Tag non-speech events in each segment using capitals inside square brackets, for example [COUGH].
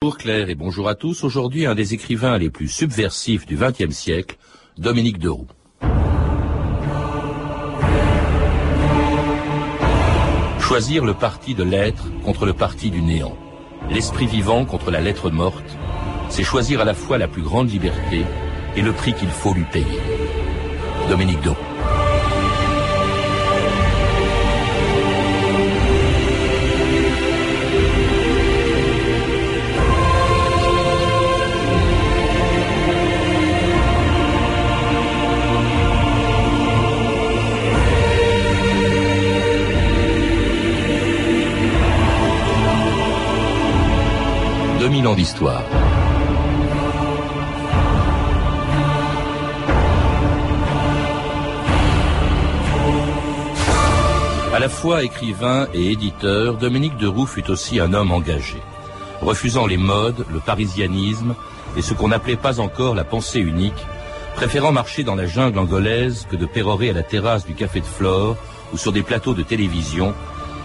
Bonjour Claire et bonjour à tous. Aujourd'hui, un des écrivains les plus subversifs du XXe siècle, Dominique Deroux. Choisir le parti de l'être contre le parti du néant, l'esprit vivant contre la lettre morte, c'est choisir à la fois la plus grande liberté et le prix qu'il faut lui payer. Dominique Deroux. 2000 ans d'histoire. À la fois écrivain et éditeur, Dominique Deroux fut aussi un homme engagé, refusant les modes, le parisianisme et ce qu'on n'appelait pas encore la pensée unique, préférant marcher dans la jungle angolaise que de pérorer à la terrasse du Café de Flore ou sur des plateaux de télévision,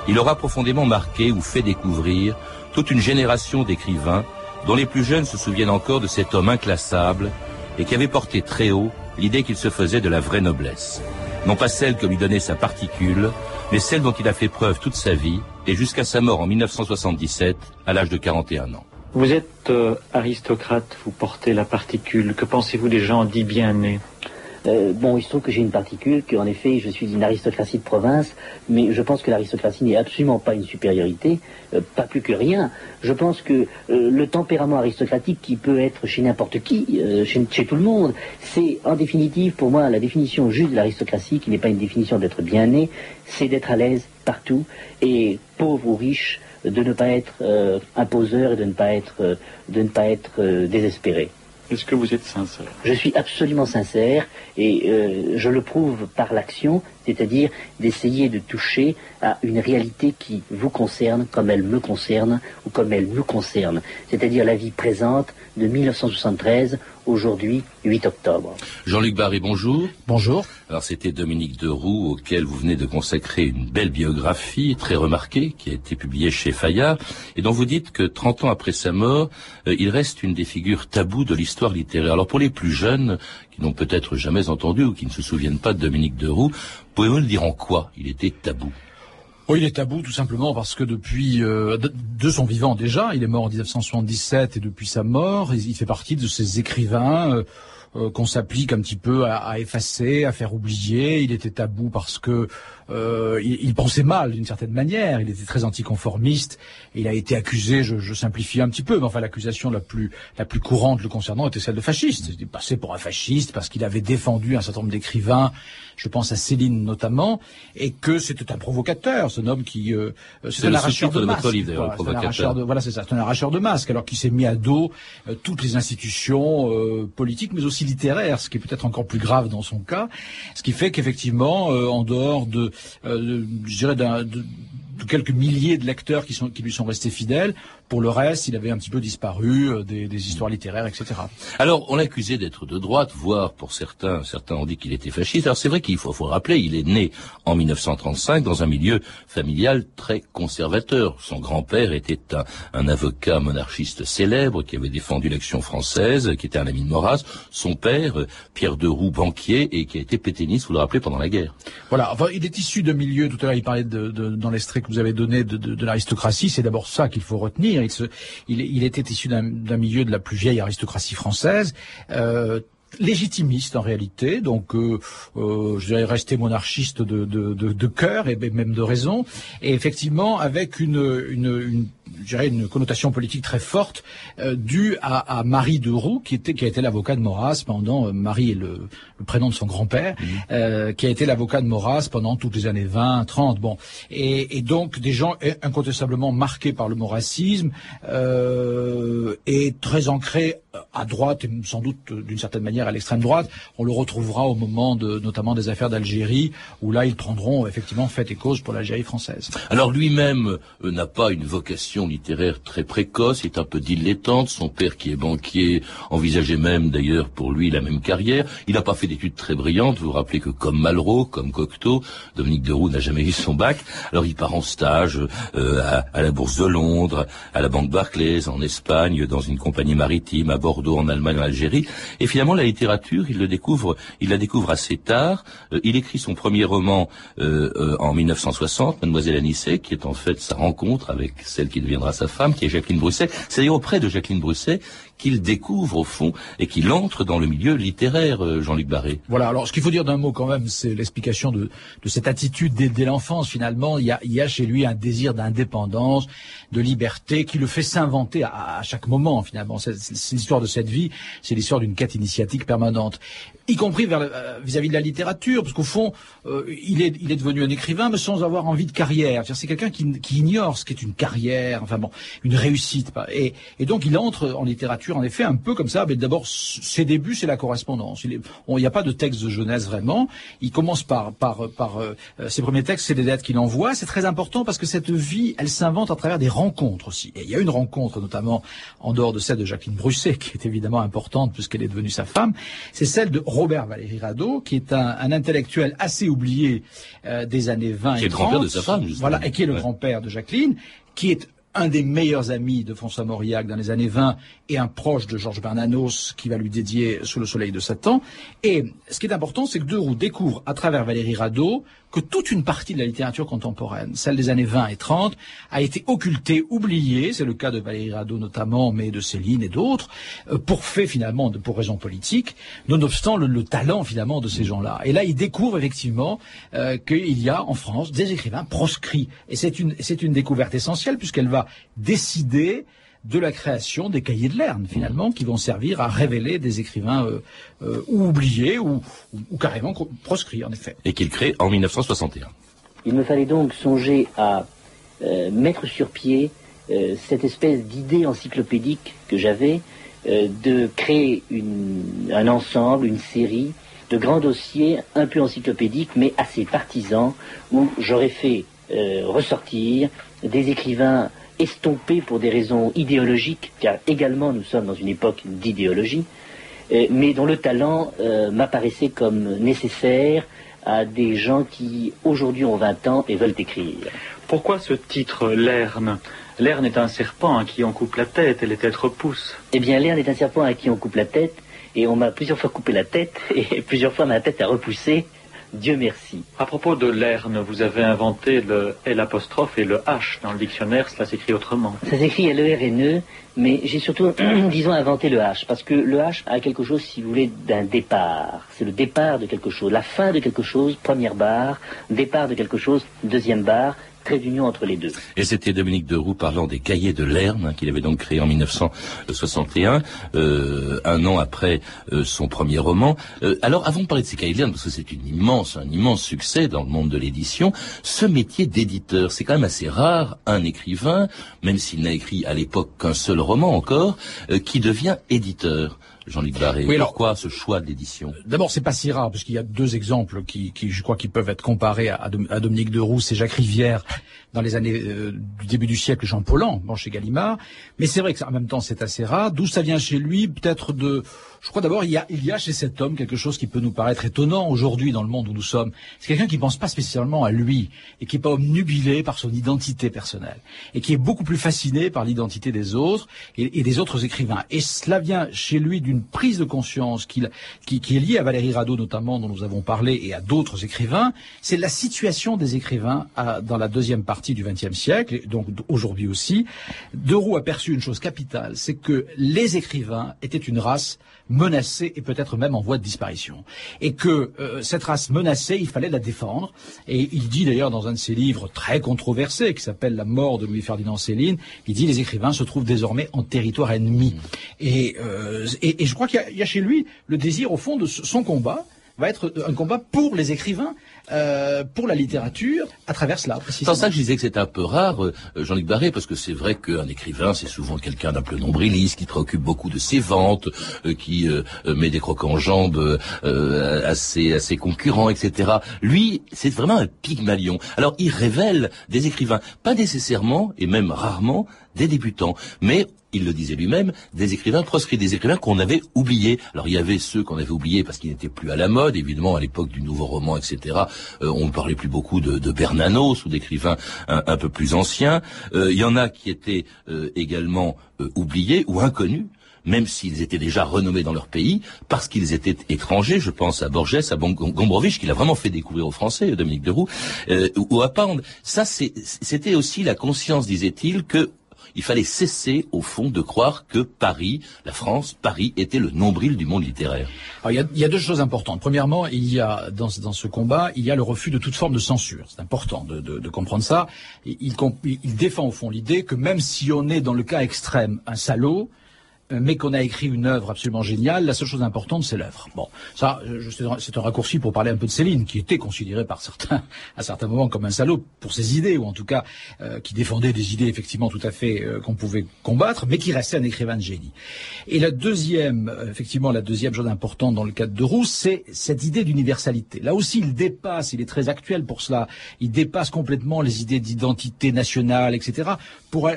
il aura profondément marqué ou fait découvrir toute une génération d'écrivains dont les plus jeunes se souviennent encore de cet homme inclassable et qui avait porté très haut l'idée qu'il se faisait de la vraie noblesse. Non pas celle que lui donnait sa particule, mais celle dont il a fait preuve toute sa vie et jusqu'à sa mort en 1977 à l'âge de 41 ans. Vous êtes euh, aristocrate, vous portez la particule. Que pensez-vous des gens dits bien nés? Euh, bon, il se trouve que j'ai une particule, qu'en effet, je suis une aristocratie de province, mais je pense que l'aristocratie n'est absolument pas une supériorité, euh, pas plus que rien. Je pense que euh, le tempérament aristocratique qui peut être chez n'importe qui, chez, chez, tout le monde, c'est en définitive, pour moi, la définition juste de l'aristocratie, qui n'est pas une définition d'être bien né, c'est d'être à l'aise partout, et pauvre ou riche, de ne pas être imposeur et de ne pas être, de ne pas être désespéré. Est-ce que vous êtes sincère? Je suis absolument sincère et euh, je le prouve par l'action, c'est-à-dire d'essayer de toucher à une réalité qui vous concerne comme elle me concerne ou comme elle nous concerne, c'est-à-dire la vie présente de 1973 aujourd'hui 8 octobre. Jean-Luc Barry, bonjour. Bonjour. Alors c'était Dominique Deroux auquel vous venez de consacrer une belle biographie très remarquée qui a été publiée chez Fayard et dont vous dites que 30 ans après sa mort, euh, il reste une des figures taboues de l'histoire littéraire. Alors pour les plus jeunes qui n'ont peut-être jamais entendu ou qui ne se souviennent pas de Dominique Deroux, pouvez-vous nous dire en quoi il était tabou? Oui, il est tabou tout simplement parce que depuis euh, de, son vivant déjà, il est mort en 1977 et depuis sa mort, il, fait partie de ces écrivains euh, euh, qu'on s'applique un petit peu à, effacer, à faire oublier. Il était tabou parce que euh, il, pensait mal d'une certaine manière. Il était très anticonformiste. Il a été accusé, je, je simplifie un petit peu, mais enfin l'accusation la plus la plus courante le concernant était celle de fasciste. Il passé pour un fasciste parce qu'il avait défendu un certain nombre d'écrivains, je pense à Céline notamment, et que c'était un provocateur, ce homme qui euh, c'est un arracheur de, masques. Voilà, c'est ça, c'est un arracheur de masques, alors qu'il s'est mis à dos euh, toutes les institutions euh, politiques, mais aussi littéraires, ce qui est peut-être encore plus grave dans son cas, ce qui fait qu'effectivement, en dehors de euh, je dirais, de, quelques milliers de lecteurs qui, sont, qui lui sont restés fidèles. Pour le reste, il avait un petit peu disparu euh, des, des, histoires littéraires, etc. Alors, on l'accusait d'être de droite, voire pour certains, certains ont dit qu'il était fasciste. Alors c'est vrai qu'il faut, faut rappeler, il est né en 1935 dans un milieu familial très conservateur. Son grand-père était un, un, avocat monarchiste célèbre qui avait défendu l'action française, qui était un ami de Maurras. Son père, Pierre Deroux, banquier, et qui a été pétainiste, vous le rappelez, pendant la guerre. Voilà, enfin, il est issu de milieu, tout à l'heure il parlait de, de, dans l'extrait que vous avez donné de, de l'aristocratie, c'est d'abord ça qu'il faut retenir il, était issu d'un milieu de la plus vieille aristocratie française. Euh, légitimiste en réalité, donc euh, euh, je dirais rester monarchiste de, de, de, cœur et même de raison, et effectivement avec une, une je dirais, une connotation politique très forte euh, due à, à, Marie de Roux, qui, était, qui a été l'avocat de Maurras pendant, euh, Marie est le, le, prénom de son grand-père, mhm. euh, qui a été l'avocat de Maurras pendant toutes les années 20, 30, bon. Et, et donc des gens incontestablement marqués par le maurrassisme, euh, est très ancré à droite et sans doute d'une certaine manière à l'extrême droite. On le retrouvera au moment de, notamment des affaires d'Algérie, où là ils prendront effectivement fait et cause pour l'Algérie française. Alors lui-même euh, n'a pas une vocation littéraire très précoce, est un peu dilettante. Son père qui est banquier envisageait même d'ailleurs pour lui la même carrière. Il n'a pas fait d'études très brillantes. Vous vous rappelez que comme Malraux, comme Cocteau, Dominique Deroux n'a jamais eu son bac. Alors il part en stage euh, à, à, la Bourse de Londres, à la Banque Barclays, en Espagne, dans une compagnie maritime, à Bordeaux, en Allemagne, en Algérie. Et finalement, la littérature, il le découvre, il la découvre assez tard. Euh, il écrit son premier roman euh, euh, en 1960, Mademoiselle Anissé, qui est en fait sa rencontre avec celle qui deviendra sa femme, qui est Jacqueline Brusset. C'est d'ailleurs auprès de Jacqueline Brusset qu'il découvre au fond et qu'il entre dans le milieu littéraire, euh, Jean-Luc Barré. Voilà, alors ce qu'il faut dire d'un mot quand même, c'est l'explication de, cette attitude dès, l'enfance finalement. Il y, a, chez lui un désir d'indépendance, de liberté qui le fait s'inventer à, chaque moment finalement. C'est l'histoire de cette vie, c'est l'histoire d'une quête initiatique permanente y compris euh, vis-à-vis de la littérature, parce qu'au fond, euh, il, est, devenu un écrivain, mais sans avoir envie de carrière. C'est quelqu'un qui, ignore ce qu'est une carrière, enfin bon, une réussite. Et, donc il entre en littérature, en effet, un peu comme ça. Mais d'abord, ses débuts, c'est la correspondance. Il n'y a pas de texte de jeunesse vraiment. Il commence par, par, par euh, ses premiers textes, c'est des lettres qu'il envoie. C'est très important parce que cette vie, elle s'invente à travers des rencontres aussi. Et il y a une rencontre, notamment en dehors de celle de Jacqueline Brusset, qui est évidemment importante puisqu'elle est devenue sa femme. C'est celle de Robert Valéry Rado, qui est un, un intellectuel assez oublié euh, des années 20 qui et 30. Qui est le grand-père de sa femme, justement. Voilà, et qui est le ouais. grand-père de Jacqueline, qui est un des meilleurs amis de François Mauriac dans les années 20 et un proche de Georges Bernanos qui va lui dédier Sous le soleil de Satan. Et ce qui est important, c'est que Deroux découvre à travers Valérie Radeau que toute une partie de la littérature contemporaine, celle des années 20 et 30, a été occultée, oubliée, c'est le cas de Valérie Radeau notamment, mais de Céline et d'autres, euh, pour fait finalement, de, pour raisons politiques, nonobstant le, le talent finalement de ces gens-là. Et là, il découvre effectivement euh, qu'il y a en France des écrivains proscrits. Et c'est une, c'est une découverte essentielle puisqu'elle va décider de la création des cahiers de Lerne, finalement, qui vont servir à révéler des écrivains euh, euh, ou oubliés ou, ou, ou, carrément proscrits, en effet. Et qu'il crée en 1961. Il me fallait donc songer à euh, mettre sur pied euh, cette espèce d'idée encyclopédique que j'avais, euh, de créer une, un ensemble, une série de grands dossiers un peu encyclopédiques, mais assez partisans, où j'aurais fait euh, ressortir des écrivains estompés pour des raisons idéologiques, car également nous sommes dans une époque d'idéologie, euh, mais dont le talent euh, m'apparaissait comme nécessaire à des gens qui aujourd'hui ont 20 ans et veulent écrire. Pourquoi ce titre, Lerne Lerne est un serpent à qui on coupe la tête et les têtes repoussent. Eh bien, Lerne est un serpent à qui on coupe la tête, et on m'a plusieurs fois coupé la tête, [LAUGHS] et plusieurs fois ma tête a repoussé. Dieu merci. À propos de Lerne, vous avez inventé le L apostrophe et le H dans le dictionnaire, cela s'écrit autrement. Ça s'écrit L-E-R-N-E, mais j'ai surtout, [CLEARS THROAT] disons, inventé le H, parce que le H a quelque chose, si vous voulez, d'un départ. C'est le départ de quelque chose, la fin de quelque chose, première barre, départ de quelque chose, deuxième barre, Et c'était Dominique Deroux parlant des cahiers de Lerne, hein, qu'il avait donc créé en 1961, euh, un an après euh, son premier roman. Euh, alors, avant de parler de ces cahiers de Lerne, parce que c'est une immense, un immense succès dans le monde de l'édition, ce métier d'éditeur, c'est quand même assez rare, un écrivain, même s'il n'a écrit à l'époque qu'un seul roman encore, euh, qui devient éditeur. Jean-Luc Barré. Oui, alors, Pourquoi ce choix d'édition D'abord, c'est pas si rare, parce qu'il y a deux exemples qui, qui, je crois, qui peuvent être comparés à, à Dominique Deroux, c'est Jacques Rivière dans les années euh, du début du siècle, Jean Paulhan, bon, chez Gallimard. Mais c'est vrai que en même temps, c'est assez rare. D'où ça vient chez lui Peut-être de, je crois d'abord, il y a, il y a chez cet homme quelque chose qui peut nous paraître étonnant aujourd'hui dans le monde où nous sommes. C'est quelqu'un qui pense pas spécialement à lui et qui est pas obnubilé par son identité personnelle et qui est beaucoup plus fasciné par l'identité des autres et, des autres écrivains. Et cela vient chez lui d'une prise de conscience qui, qui, qui est liée à Valérie Radeau notamment, dont nous avons parlé, et à d'autres écrivains. C'est la situation des écrivains à, dans la deuxième partie du XXe siècle, et donc aujourd'hui aussi. Deroux a perçu une chose capitale, c'est que les écrivains étaient une race menacée et peut-être même en voie de disparition. Et que euh, cette race menacée, il fallait la défendre. Et il dit d'ailleurs dans un de ses livres très controversés, qui s'appelle La mort de Louis-Ferdinand Céline, il dit les écrivains se trouvent désormais en territoire ennemi. Et, euh, et, je crois qu'il y, a chez lui le désir, au fond, de son combat, va être un combat pour les écrivains, euh, pour la littérature, à travers cela. C'est ça que je disais que c'était un peu rare, euh, Jean-Luc Barré, parce que c'est vrai qu'un écrivain, c'est souvent quelqu'un d'un peu nombriliste, qui préoccupe beaucoup de ses ventes, euh, qui met des crocs en jambes à, ses, à ses concurrents, etc. Lui, c'est vraiment un pygmalion. Alors, il révèle des écrivains, pas nécessairement, et même rarement, des débutants, mais il le disait lui-même, des écrivains proscrits, des écrivains qu'on avait oubliés. Alors il y avait ceux qu'on avait oubliés parce qu'ils n'étaient plus à la mode, évidemment à l'époque du nouveau roman, etc. Euh, on ne parlait plus beaucoup de, de Bernanos ou d'écrivains un, peu plus anciens. Euh, il y en a qui étaient euh, également oubliés ou inconnus même s'ils étaient déjà renommés dans leur pays, parce qu'ils étaient étrangers. Je pense à Borges, à Gombrowicz, qui l'a vraiment fait découvrir aux Français, Dominique Deroux, ou à Pound. Ça, c'était aussi la conscience, disait-il, que il fallait cesser, au fond, de croire que Paris, la France, Paris était le nombril du monde littéraire. il, y a, deux choses importantes. Premièrement, il y a dans, ce combat, il y a le refus de toute forme de censure. C'est important de, comprendre ça. il défend au fond l'idée que même si on est dans le cas extrême un salaud, mais qu'on a écrit une œuvre absolument géniale, la seule chose importante, c'est l'œuvre. Bon, ça, c'est un raccourci pour parler un peu de Céline, qui était considérée par certains, [LAUGHS] à certains moments, comme un salaud pour ses idées, ou en tout cas, euh, qui défendait des idées effectivement tout à fait euh, qu'on pouvait combattre, mais qui restait un écrivain de génie. Et la deuxième, effectivement, la deuxième chose importante dans le cadre de Rousse, c'est cette idée d'universalité. Là aussi, il dépasse, il est très actuel pour cela, il dépasse complètement les idées d'identité nationale, etc.,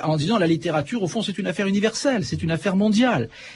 en disant la littérature, au fond, c'est une affaire universelle, c'est une affaire mondiale.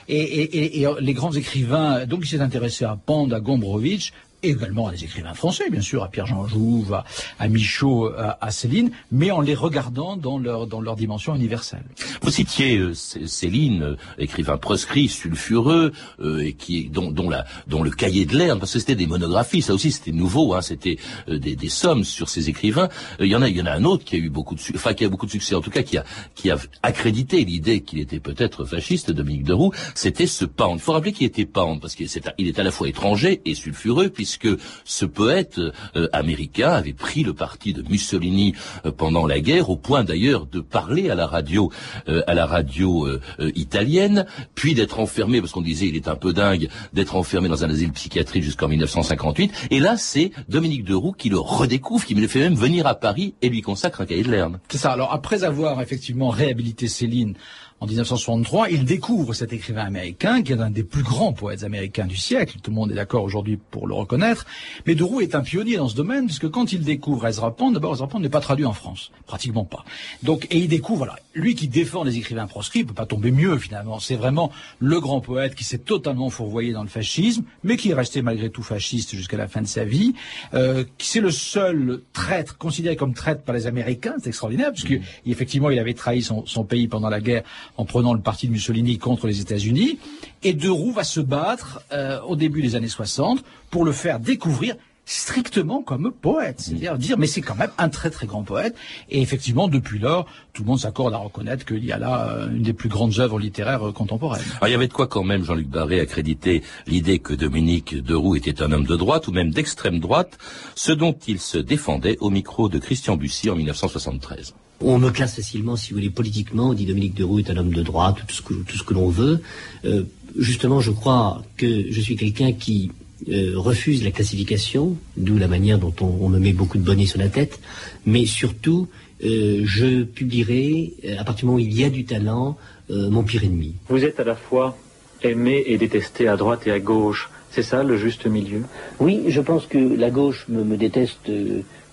Et, les grands écrivains, donc il s'est intéressé à Pand, à Gombrowicz, également à des écrivains français, bien sûr, à Pierre-Jean Jouve, à, Michaud, à, Céline, mais en les regardant dans leur, dans leur dimension universelle. Vous citiez euh, Céline, euh, écrivain proscrit, sulfureux, euh, et qui dont, dont, la, dont le cahier de l'air, parce que c'était des monographies, ça aussi c'était nouveau, hein, c'était des, des, sommes sur ces écrivains. Il y en a, il y en a un autre qui a eu beaucoup de, enfin qui a beaucoup de succès, en tout cas qui a, qui a accrédité l'idée qu'il était peut-être fasciste, Dominique Deroux. C'était ce Pound. Faut rappeler qu'il était Pound parce qu'il est, il est à la fois étranger et sulfureux, puis puisque ce poète euh, américain avait pris le parti de Mussolini euh, pendant la guerre, au point d'ailleurs de parler à la radio, euh, à la radio italienne, puis d'être enfermé, parce qu'on disait il est un peu dingue, d'être enfermé dans un asile psychiatrique jusqu'en 1958. Et là, c'est Dominique Deroux qui le redécouvre, qui me le fait même venir à Paris et lui consacre un cahier de l'herbe. C'est ça. Alors après avoir effectivement réhabilité Céline en 1963, il découvre cet écrivain américain qui est un des plus grands poètes américains du siècle. Tout le monde est d'accord aujourd'hui pour le reconnaître. Mais Deroux est un pionnier dans ce domaine puisque quand il découvre Ezra Pound, d'abord Ezra Pound n'est pas traduit en France, pratiquement pas. Donc et il découvre voilà, lui qui défend les écrivains proscrits peut pas tomber mieux finalement. C'est vraiment le grand poète qui s'est totalement fourvoyé dans le fascisme, mais qui est resté malgré tout fasciste jusqu'à la fin de sa vie. Euh, qui c'est le seul traître considéré comme traître par les Américains, c'est extraordinaire puisque mmh. effectivement il avait trahi son, son pays pendant la guerre en prenant le parti de Mussolini contre les États-Unis. Et De Roux va se battre euh, au début des années 60 pour le faire découvrir strictement comme poète, c'est-à-dire dire mais c'est quand même un très très grand poète et effectivement depuis lors tout le monde s'accorde à reconnaître qu'il y a là euh, une des plus grandes œuvres littéraires euh, contemporaines. Alors, il y avait de quoi quand même Jean-Luc Barré accréditer l'idée que Dominique Deroux était un homme de droite ou même d'extrême droite, ce dont il se défendait au micro de Christian Bussy en 1973. On me classe facilement, si vous voulez, politiquement. On dit Dominique Deroux est un homme de droite, tout ce que, tout ce que l'on veut. Euh, justement, je crois que je suis quelqu'un qui euh, refuse la classification, d'où la manière dont on, me met beaucoup de bonnets sur la tête. Mais surtout, euh, je publierai, à partir du moment où il y a du talent, mon pire ennemi. Vous êtes à la fois aimé et détesté à droite et à gauche. C'est ça le juste milieu? Oui, je pense que la gauche me déteste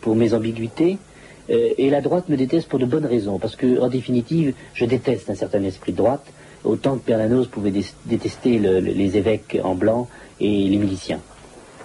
pour mes ambiguïtés euh, et la droite me déteste pour de bonnes raisons, parce que, en définitive, je déteste un certain esprit de droite, autant que Pernanos pouvait détester les évêques en blanc et les miliciens.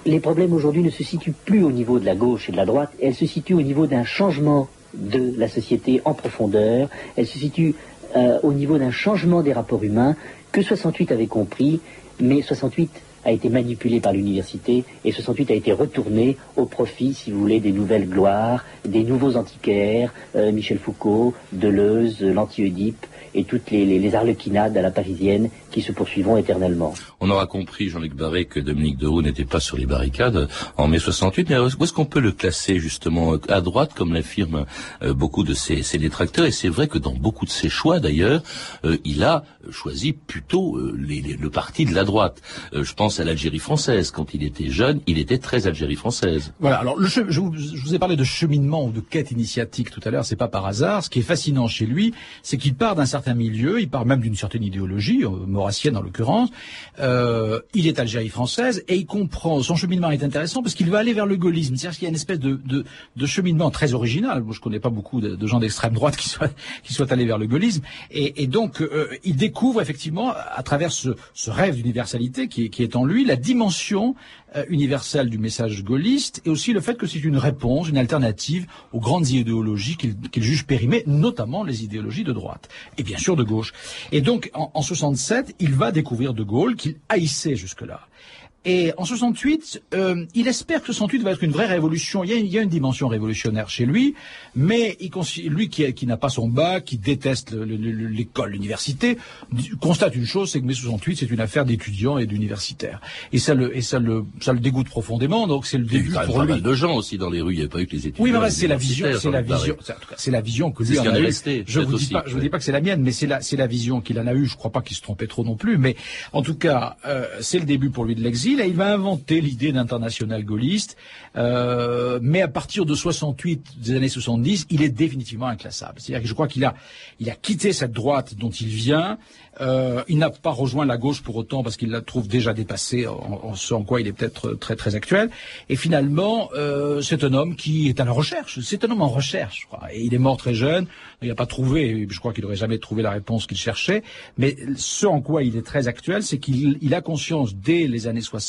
Les problèmes aujourd'hui ne se situent plus au niveau de la gauche et de la droite, elles se situent au niveau d'un changement de la société en profondeur, elles se situent euh, au niveau d'un changement des rapports humains que 68 avait compris, mais 68 a été manipulé par l'université et 68 a été retourné au profit, si vous voulez, des nouvelles gloires, des nouveaux antiquaires, euh, Michel Foucault, Deleuze, l'anti-Oedipe, et toutes les, les, arlequinades à la parisienne qui se poursuivront éternellement. On aura compris, Jean-Luc Barré, que Dominique de Roux n'était pas sur les barricades en mai 68. Mais où est-ce qu'on peut le classer justement à droite, comme l'affirment euh, beaucoup de ses, ses détracteurs? Et c'est vrai que dans beaucoup de ses choix, d'ailleurs, euh, il a choisi plutôt euh, les, le parti de la droite. je pense à l'Algérie française. Quand il était jeune, il était très Algérie française. Voilà. Alors, le, je, vous, je, vous, ai parlé de cheminement ou de quête initiatique tout à l'heure. C'est pas par hasard. Ce qui est fascinant chez lui, c'est qu'il part d'un certain milieu. Il part même d'une certaine idéologie, maurassienne en l'occurrence. il est Algérie française et il comprend. Son cheminement est intéressant parce qu'il va aller vers le gaullisme. C'est-à-dire qu'il y a une espèce de, de, cheminement très original. Moi, je connais pas beaucoup de, gens d'extrême droite qui soient, [LAUGHS] qui soient allés vers le gaullisme. Et, et donc, euh, il découvre effectivement, à travers ce, ce rêve d'universalité qui, qui, est en lui, la dimension euh, universelle du message gaulliste et aussi le fait que c'est une réponse, une alternative aux grandes idéologies qu'il juge périmées, notamment les idéologies de droite et bien sûr de gauche. Et donc, en, en 67, il va découvrir De Gaulle qu'il haïssait jusque-là. Et en 68, euh, il espère que 68 va être une vraie révolution. Il y a, il y a une dimension révolutionnaire chez lui, mais il, lui qui, qui n'a pas son bac, qui déteste l'école, l'université, constate une chose, c'est que mai 68 c'est une affaire d'étudiants et d'universitaires. Et ça le, et ça le, ça le dégoûte profondément. Donc c'est le début pour lui. pas mal de gens aussi dans les rues. Il n'y avait pas eu que les étudiants. Oui, mais c'est la vision, c'est la vision, c'est la vision que lui en a eu. Je vous dis pas, je vous dis pas que c'est la mienne, mais c'est la, c'est la vision qu'il en a eue. Je crois pas qu'il se trompait trop non plus, mais en tout cas, euh, c'est le début pour lui de l'exil il va inventer l'idée d'international gaulliste, euh, mais à partir de 68, des années 70, il est définitivement inclassable. C'est-à-dire que je crois qu'il a, il a quitté cette droite dont il vient, euh, il n'a pas rejoint la gauche pour autant parce qu'il la trouve déjà dépassée, en, ce en quoi il est peut-être très très actuel. Et finalement, euh, c'est un homme qui est à la recherche. C'est un homme en recherche, il est mort très jeune. Il n'a pas trouvé, je crois qu'il n'aurait jamais trouvé la réponse qu'il cherchait. Mais ce en quoi il est très actuel, c'est qu'il il a conscience dès les années 60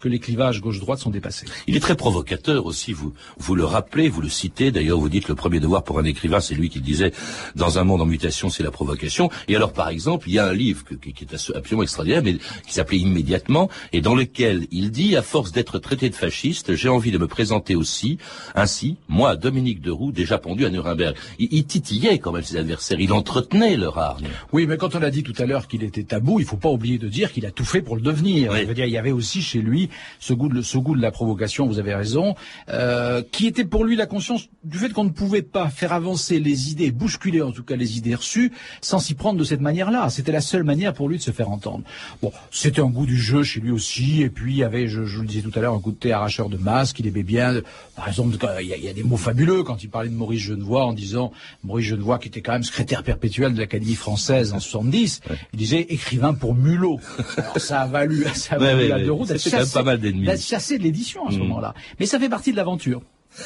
que les clivages gauche-droite sont dépassés. Il est très provocateur aussi. Vous vous le rappelez, vous le citez. D'ailleurs, vous dites le premier devoir pour un écrivain, c'est lui qui disait dans un monde en mutation, c'est la provocation. Et alors, par exemple, il y a un livre qui, est absolument extraordinaire, mais qui s'appelait Immédiatement, et dans lequel il dit, à force d'être traité de fasciste, j'ai envie de me présenter aussi, ainsi, moi, Dominique Deroux, déjà pendu à Nuremberg. Il, titillait quand même ses adversaires, il entretenait leur hargne. Oui, mais quand on a dit tout à l'heure qu'il était tabou, il faut pas oublier de dire qu'il a tout fait pour le devenir. Je veux dire, il y avait aussi chez lui ce goût de, ce goût de la provocation, vous avez raison, euh, qui était pour lui la conscience du fait qu'on ne pouvait pas faire avancer les idées, bousculer en tout cas les idées reçues, sans s'y prendre de cette manière-là. C'était la seule manière pour lui de se faire entendre. Bon, c'était un goût du jeu chez lui aussi, et puis il y avait, je, je le disais tout à l'heure, un goût de thé arracheur de masque, il aimait bien, par exemple, il y, a, des mots fabuleux quand il parlait de Maurice Genevoix en disant, Maurice Genevoix qui était quand même secrétaire perpétuel de l'Académie française en [LAUGHS] 70, il disait écrivain pour mulot. Alors ça a valu, ça a valu la deux roues d'être chassé, de l'édition à ce mmh. moment-là. Mais ça fait partie de l'aventure.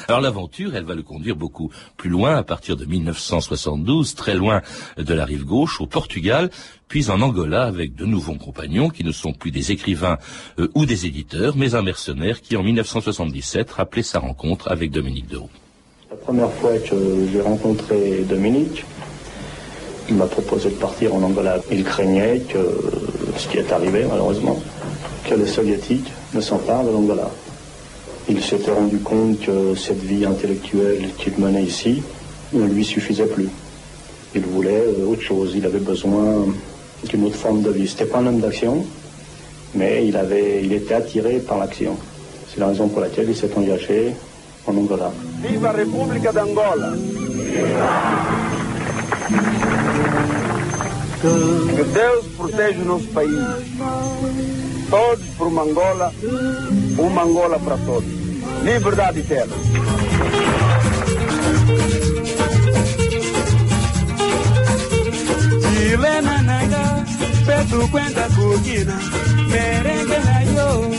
Alors l'aventure, elle va le conduire beaucoup plus loin, à partir de 1972, très loin de la rive gauche, au Portugal, puis en Angola, avec de nouveaux compagnons qui ne sont plus des écrivains euh, ou des éditeurs, mais un mercenaire qui, en 1977, rappelait sa rencontre avec Dominique Deroux. La première fois que j'ai rencontré Dominique, il m'a proposé de partir en Angola. Il craignait que, ce qui est arrivé malheureusement, que les soviétiques ne s'emparent de l'Angola. Il s'était rendu compte que cette vie intellectuelle qu'il menait ici ne lui suffisait plus. Il voulait euh, autre chose, il avait besoin d'une autre forme de vie. C'était pas un homme d'action, mais il, avait, il était attiré par l'action. C'est la raison pour laquelle il s'est engagé en Angola. Vive la République d'Angola! Que Deus proteja notre pays. Todos pour uma Angola, uma Angola para todos. Liberdade eterna. Chilena naga, petu cuenta cugina, merengue na yo,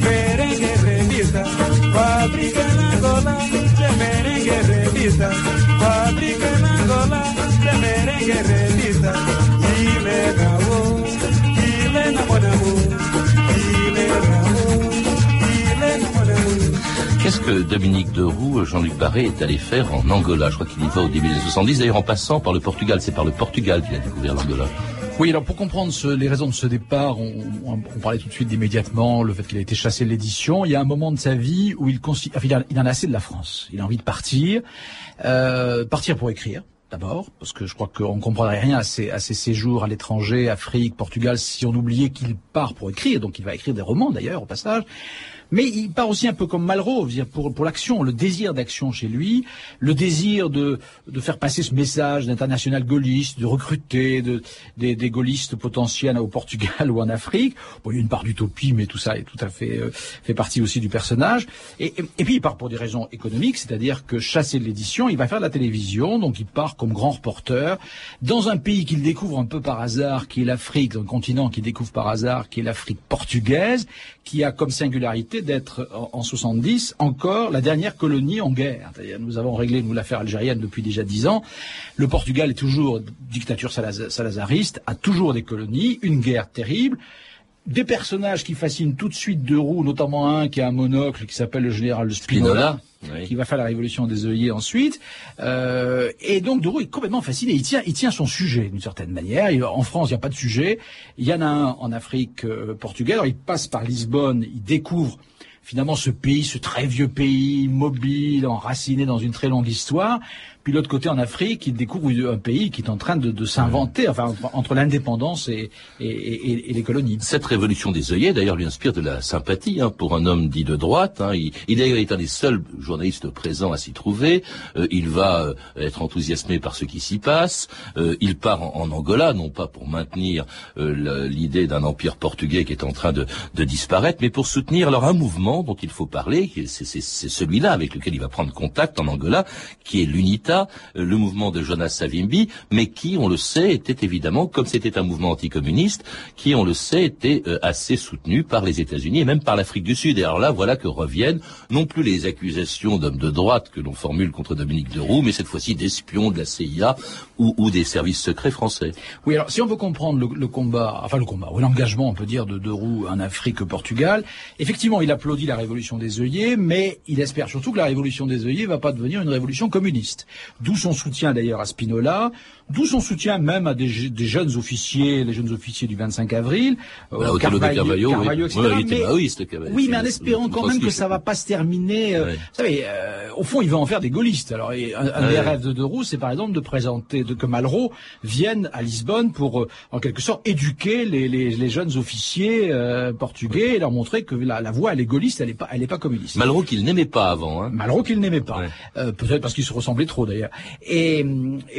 merengue revista, fábrica na Angola, de merengue revista, fábrica na Angola, de merengue revista, y me grabó, Chilena mon amour. Qu'est-ce que Dominique Deroux, Jean-Luc Barré est allé faire en Angola? Je crois qu'il y va au début des années 70, d'ailleurs en passant par le Portugal. C'est par le Portugal qu'il a découvert l'Angola. Oui, alors pour comprendre les raisons de ce départ, on, parlait tout de suite d'immédiatement, le fait qu'il a été chassé de l'édition. Il y a un moment de sa vie où il, il, en a assez de la France. Il a envie de partir, euh, partir pour écrire d'abord, parce que je crois qu'on ne comprendrait rien à ses, à ses séjours à l'étranger, Afrique, Portugal, si on oubliait qu'il part pour écrire, donc il va écrire des romans d'ailleurs au passage, mais il part aussi un peu comme Malraux, pour, pour l'action, le désir d'action chez lui, le désir de, de faire passer ce message d'international gaulliste, de recruter de, des, des gaullistes potentiels au Portugal ou en Afrique. Bon, il y a une part d'utopie, mais tout ça est tout à fait euh, fait partie aussi du personnage. Et, et, puis il part pour des raisons économiques, c'est-à-dire que chassé de l'édition, il va faire de la télévision, donc il part comme grand reporter dans un pays qu'il découvre un peu par hasard, qui est l'Afrique, un continent qu'il découvre par hasard, qui est l'Afrique portugaise, qui a comme singularité d'être en, 70 encore la dernière colonie en guerre. Nous avons réglé nous l'affaire algérienne depuis déjà dix ans. Le Portugal est toujours dictature salazariste, a toujours des colonies, une guerre terrible des personnages qui fascinent tout de suite de roues, notamment un qui a un monocle qui s'appelle le général Spinola, qui va faire la révolution des œillets ensuite. Euh, et donc de Roux est complètement fasciné. Il tient, il tient son sujet d'une certaine manière. en France, il n'y a pas de sujet. Il y en a un en Afrique euh, portugaise. Alors, il passe par Lisbonne, il découvre finalement ce pays, ce très vieux pays, mobile, enraciné dans une très longue histoire. Puis l'autre côté, en Afrique, il découvre un pays qui est en train de, s'inventer, enfin, entre l'indépendance et, les colonies. Cette révolution des œillets, d'ailleurs, lui inspire de la sympathie hein, pour un homme dit de droite. Hein. Il, il est un des seuls journalistes présents à s'y trouver. Euh, il va euh, être enthousiasmé par ce qui s'y passe. Euh, il part en, Angola, non pas pour maintenir l'idée d'un empire portugais qui est en train de, disparaître, mais pour soutenir alors un mouvement dont il faut parler. C'est celui-là avec lequel il va prendre contact en Angola, qui est l'unité euh, le mouvement de Jonas Savimbi, mais qui, on le sait, était évidemment, comme c'était un mouvement anticommuniste, qui, on le sait, était euh, assez soutenu par les États-Unis et même par l'Afrique du Sud. Et alors là, voilà que reviennent non plus les accusations d'hommes de droite que l'on formule contre Dominique de Roux, mais cette fois-ci d'espions de la CIA ou, des services secrets français. Oui, alors si on veut comprendre le, combat, enfin le combat, ou l'engagement, on peut dire, de de Roux en Afrique, Portugal, effectivement, il applaudit la révolution des œillets, mais il espère surtout que la révolution des œillets va pas devenir une révolution communiste. D'où son soutien d'ailleurs à Spinola, d'où son soutien même à des, jeunes officiers, les jeunes officiers du 25 avril, euh, Carvalho, Carvalho, etc. Oui, mais, maoïste, oui, mais en espérant quand même que ça va pas se terminer. Euh, vous savez, euh, au fond, il va en faire des gaullistes. Alors, un, des rêves de De Roux, c'est par exemple de présenter, de que Malraux vienne à Lisbonne pour, euh, en quelque sorte, éduquer les, les, les jeunes officiers portugais et leur montrer que la, la voie, elle est gaulliste, elle est pas, elle est pas communiste. Malraux qu'il n'aimait pas avant. Hein. Malraux qu'il n'aimait pas. Peut-être parce qu'il se ressemblait trop d'ailleurs. Et,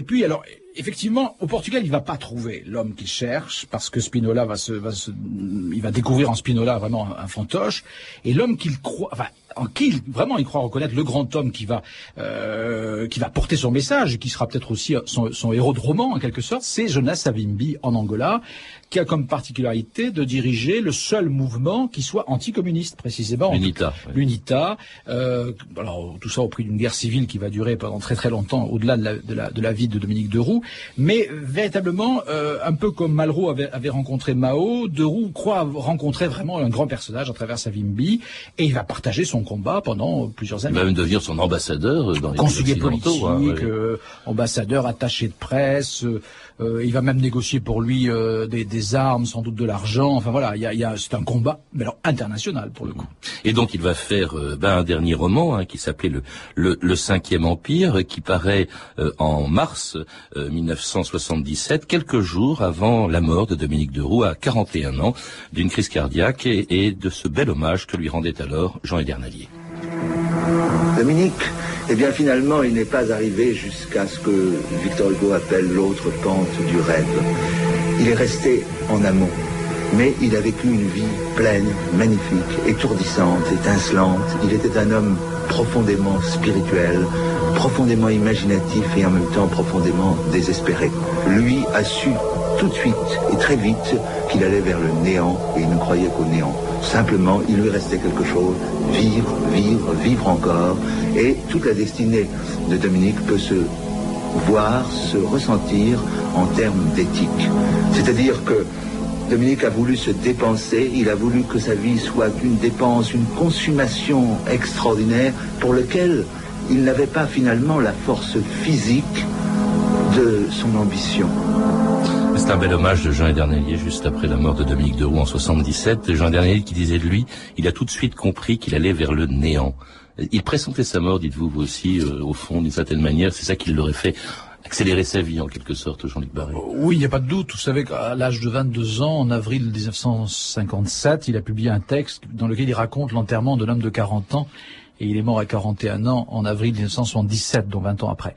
puis alors, effectivement, au Portugal, il va pas trouver l'homme qu'il cherche parce que Spinola va se, va se, il va découvrir en Spinola vraiment un, fantoche et l'homme qu'il croit, enfin, en qui vraiment il croit reconnaître le grand homme qui va euh, qui va porter son message qui sera peut-être aussi son, héros de roman en quelque sorte, c'est Jonas Savimbi en Angola, qui a comme particularité de diriger le seul mouvement qui soit anticommuniste précisément. L'UNITA. L'UNITA. Euh, alors tout ça au prix d'une guerre civile qui va durer pendant très très longtemps au-delà de la, de, la, de la, vie de Dominique de Roux, mais véritablement euh, un peu comme Malraux avait, avait rencontré Mao, de Roux croit rencontrer vraiment un grand personnage à travers Savimbi et il va partager son combat pendant plusieurs années. Il va même devenir son ambassadeur dans les Conseiller politique, hein, euh, ambassadeur, attaché de presse. Euh, il va même négocier pour lui euh, des, des, armes, sans doute de l'argent. Enfin voilà, il y a, y a, c'est un combat, mais alors international pour le coup. Et donc il va faire euh, ben, un dernier roman hein, qui s'appelait le, le, le, Cinquième Empire, qui paraît en mars 1977, quelques jours avant la mort de Dominique de Roux à 41 ans, d'une crise cardiaque et, et, de ce bel hommage que lui rendait alors Jean Edernalier. Dominique eh bien, finalement, il n'est pas arrivé jusqu'à ce que Victor Hugo appelle l'autre pente du rêve. Il est resté en amont, mais il a vécu une vie pleine, magnifique, étourdissante, étincelante. Il était un homme profondément spirituel, profondément imaginatif et en même temps profondément désespéré. Lui a su tout de suite et très vite qu'il allait vers le néant et il ne croyait qu'au néant. Simplement, il lui restait quelque chose, vivre, vivre, vivre encore. Et toute la destinée de Dominique peut se voir, se ressentir en termes d'éthique. C'est-à-dire que Dominique a voulu se dépenser, il a voulu que sa vie soit une dépense, une consommation extraordinaire pour lequel il n'avait pas finalement la force physique de son ambition. C'est un bel hommage de Jean Edernelier juste après la mort de Dominique de Roux en 77. Jean Edernelier qui disait de lui, il a tout de suite compris qu'il allait vers le néant. Il pressentait sa mort, dites-vous vous aussi, euh, au fond, d'une certaine manière. C'est ça qui l'aurait fait accéléré sa vie en quelque sorte, Jean-Luc Barré. Oui, il n'y a pas de doute. Vous savez qu'à l'âge de 22 ans, en avril 1957, il a publié un texte dans lequel il raconte l'enterrement d'un homme de 40 ans et il est mort à 41 ans en avril 1977, donc 20 ans après.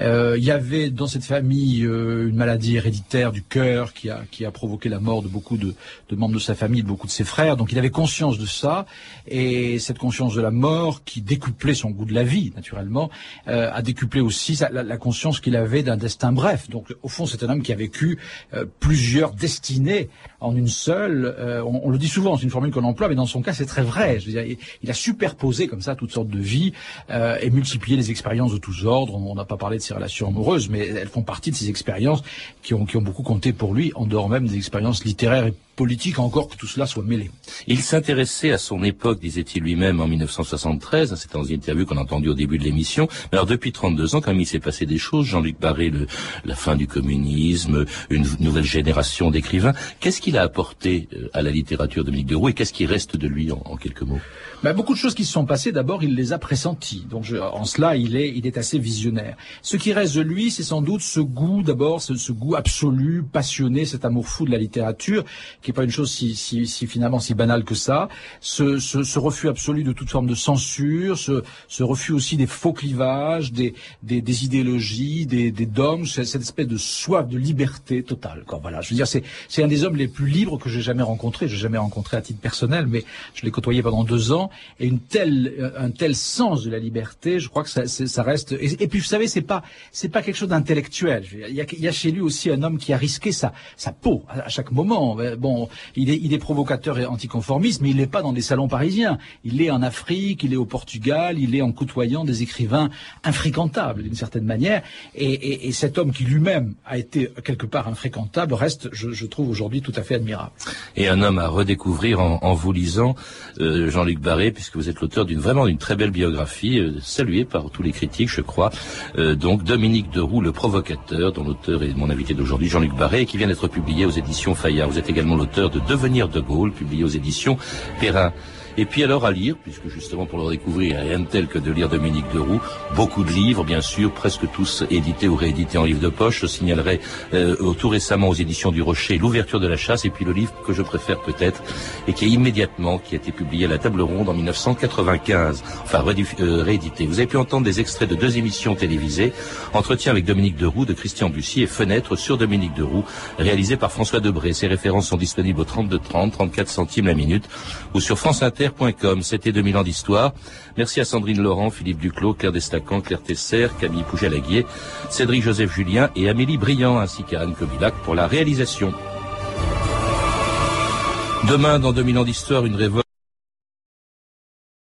Euh, il y avait dans cette famille euh, une maladie héréditaire du cœur qui a, qui a provoqué la mort de beaucoup de, de, membres de sa famille, de beaucoup de ses frères, donc il avait conscience de ça, et cette conscience de la mort qui décuplait son goût de la vie, naturellement, euh, a décuplé aussi la, la conscience qu'il avait d'un destin bref. Donc au fond, c'est un homme qui a vécu euh, plusieurs destinées en une seule. Euh, on, on, le dit souvent, c'est une formule qu'on emploie, mais dans son cas, c'est très vrai. Je veux dire, il, il a superposé comme ça tout toutes sortes de vies euh, et multiplier les expériences de tous ordres. On n'a pas parlé de ses relations amoureuses, mais elles font partie de ces expériences qui ont, qui ont beaucoup compté pour lui, en dehors même des expériences littéraires et politique encore que tout cela soit mêlé. Il s'intéressait à son époque, disait-il lui-même en 1973, c'est dans une interview qu'on a entendue au début de l'émission. Alors depuis 32 ans, quand même, il s'est passé des choses, Jean-Luc Barré, le, la fin du communisme, une nouvelle génération d'écrivains. Qu'est-ce qu'il a apporté euh, à la littérature de Dominique de Roux et qu'est-ce qui reste de lui en, en quelques mots? Ben, Beaucoup de choses qui se sont passées, d'abord, il les a pressenties. Donc je, en cela, il est, il est assez visionnaire. Ce qui reste de lui, c'est sans doute ce goût, d'abord, ce, ce goût absolu, passionné, cet amour fou de la littérature qui est pas une chose si, si, si finalement si banale que ça. Ce, ce, ce, refus absolu de toute forme de censure, ce, ce refus aussi des faux clivages, des, des, des idéologies, des, des dogmes, cette espèce de soif de liberté totale. Quoi. Voilà, je veux dire, c'est, un des hommes les plus libres que j'ai jamais rencontré. J'ai jamais rencontré à titre personnel, mais je l'ai côtoyé pendant deux ans. Et une telle, un tel sens de la liberté, je crois que ça, ça reste. Et, et, puis vous savez, c'est pas, c'est pas quelque chose d'intellectuel. Il y, a, y a chez lui aussi un homme qui a risqué sa, sa peau à, à chaque moment. Bon, il est, il est provocateur et anticonformiste, mais il n'est pas dans des salons parisiens. Il est en Afrique, il est au Portugal, il est en côtoyant des écrivains infréquentables d'une certaine manière. Et, et, et, cet homme qui lui-même a été quelque part infréquentable reste, je, je trouve aujourd'hui tout à fait admirable. Et un homme à redécouvrir en, en vous lisant, euh, Jean-Luc Barré, puisque vous êtes l'auteur d'une vraiment d'une très belle biographie, euh, saluée par tous les critiques, je crois. Euh, donc Dominique Deroux, le provocateur, dont l'auteur est mon invité d'aujourd'hui, Jean-Luc Barré, qui vient d'être publié aux éditions Fayard. Vous êtes également l'auteur de Devenir de Gaulle, publié aux éditions Perrin. Et puis alors à lire, puisque justement pour le découvrir, rien de tel que de lire Dominique Deroux, beaucoup de livres, bien sûr, presque tous édités ou réédités en livre de poche. Je signalerai euh, tout récemment aux éditions du Rocher l'ouverture de la chasse, et puis le livre que je préfère peut-être, et qui est immédiatement, qui a été publié à la table ronde en 1995, enfin euh, réédité. Vous avez pu entendre des extraits de deux émissions télévisées, Entretien avec Dominique Deroux de Christian Bussy et Fenêtre sur Dominique Deroux, réalisé par François Debré. Ces références sont disponibles au 32 30, 34 centimes la minute, ou sur France Inter c'était 2000 ans d'histoire. Merci à Sandrine Laurent, Philippe Duclos, Claire Destacan, Claire Tesser, Camille Pouget-Laguier, Cédric Joseph Julien et Amélie Briand, ainsi qu'à Anne Kobilac pour la réalisation. Demain, dans 2000 ans d'histoire, une révolte